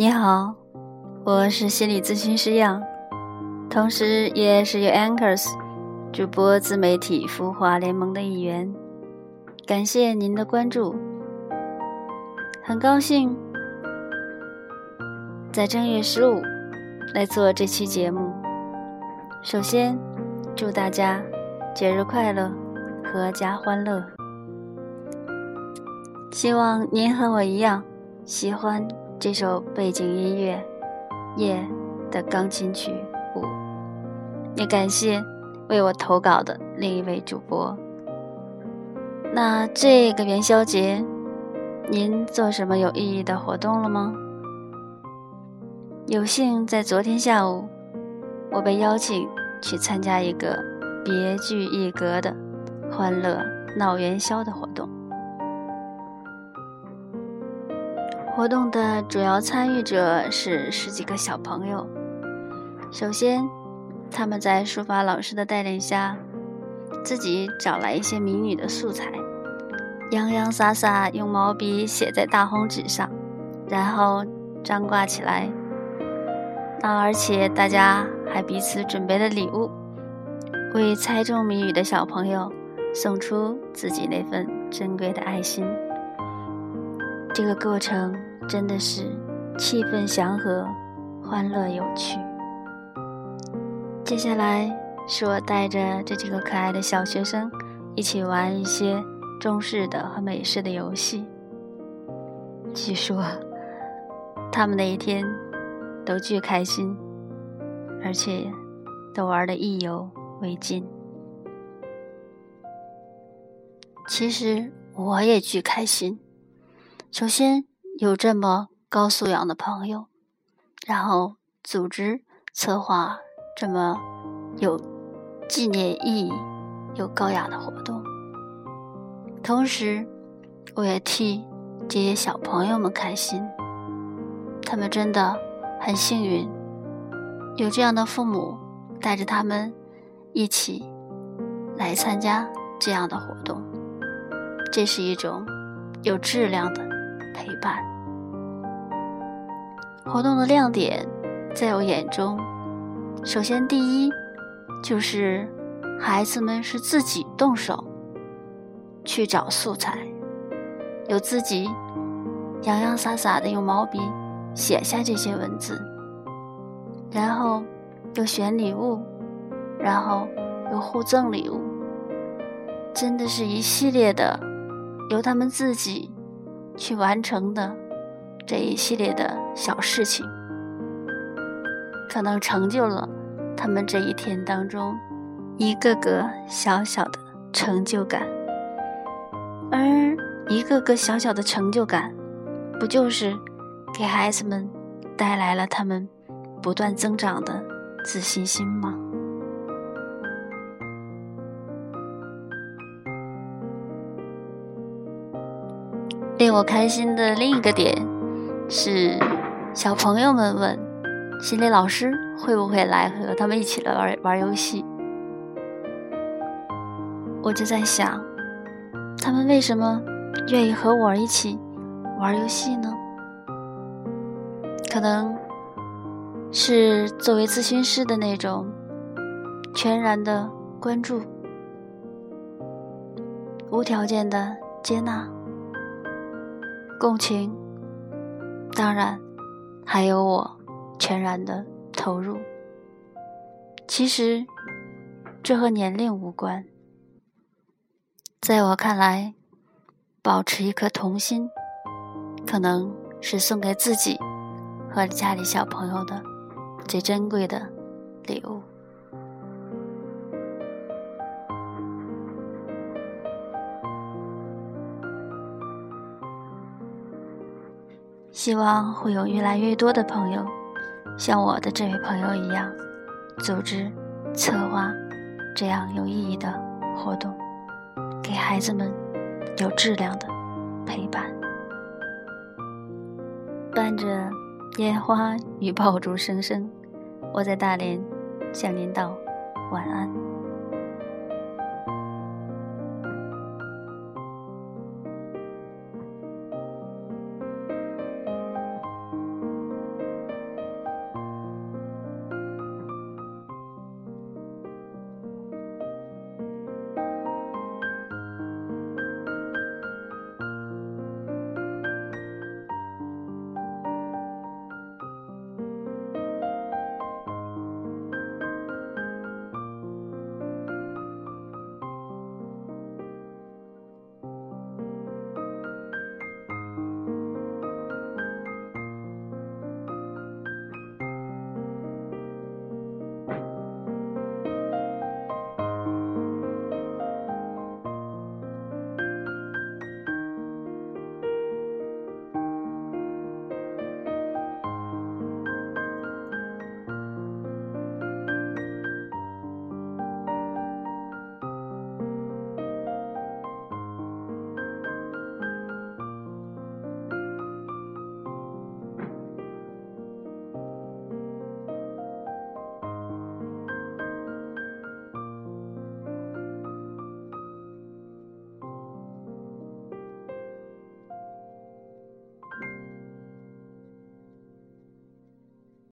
你好，我是心理咨询师杨，同时也是有 Anchors 主播自媒体孵化联盟的一员。感谢您的关注，很高兴在正月十五来做这期节目。首先，祝大家节日快乐，阖家欢乐。希望您和我一样喜欢这首背景音乐《夜》的钢琴曲五。也感谢为我投稿的另一位主播。那这个元宵节，您做什么有意义的活动了吗？有幸在昨天下午，我被邀请去参加一个别具一格的欢乐闹元宵的活动。活动的主要参与者是十几个小朋友。首先，他们在书法老师的带领下，自己找来一些谜语的素材。洋洋洒洒用毛笔写在大红纸上，然后张挂起来。那而且大家还彼此准备了礼物，为猜中谜语的小朋友送出自己那份珍贵的爱心。这个过程真的是气氛祥和、欢乐有趣。接下来是我带着这几个可爱的小学生一起玩一些。中式的和美式的游戏，据说他们那一天都巨开心，而且都玩得意犹未尽。其实我也巨开心。首先有这么高素养的朋友，然后组织策划这么有纪念意义又高雅的活动。同时，我也替这些小朋友们开心。他们真的很幸运，有这样的父母带着他们一起来参加这样的活动。这是一种有质量的陪伴。活动的亮点，在我眼中，首先第一就是孩子们是自己动手。去找素材，有自己洋洋洒洒的用毛笔写下这些文字，然后又选礼物，然后又互赠礼物，真的是一系列的由他们自己去完成的这一系列的小事情，可能成就了他们这一天当中一个个小小的成就感。而一个个小小的成就感，不就是给孩子们带来了他们不断增长的自信心吗？令我开心的另一个点是，小朋友们问心理老师会不会来和他们一起来玩玩游戏，我就在想。他们为什么愿意和我一起玩游戏呢？可能是作为咨询师的那种全然的关注、无条件的接纳、共情，当然还有我全然的投入。其实这和年龄无关。在我看来，保持一颗童心，可能是送给自己和家里小朋友的最珍贵的礼物。希望会有越来越多的朋友，像我的这位朋友一样，组织策划这样有意义的活动。给孩子们有质量的陪伴，伴着烟花与爆竹声声，我在大连向您道晚安。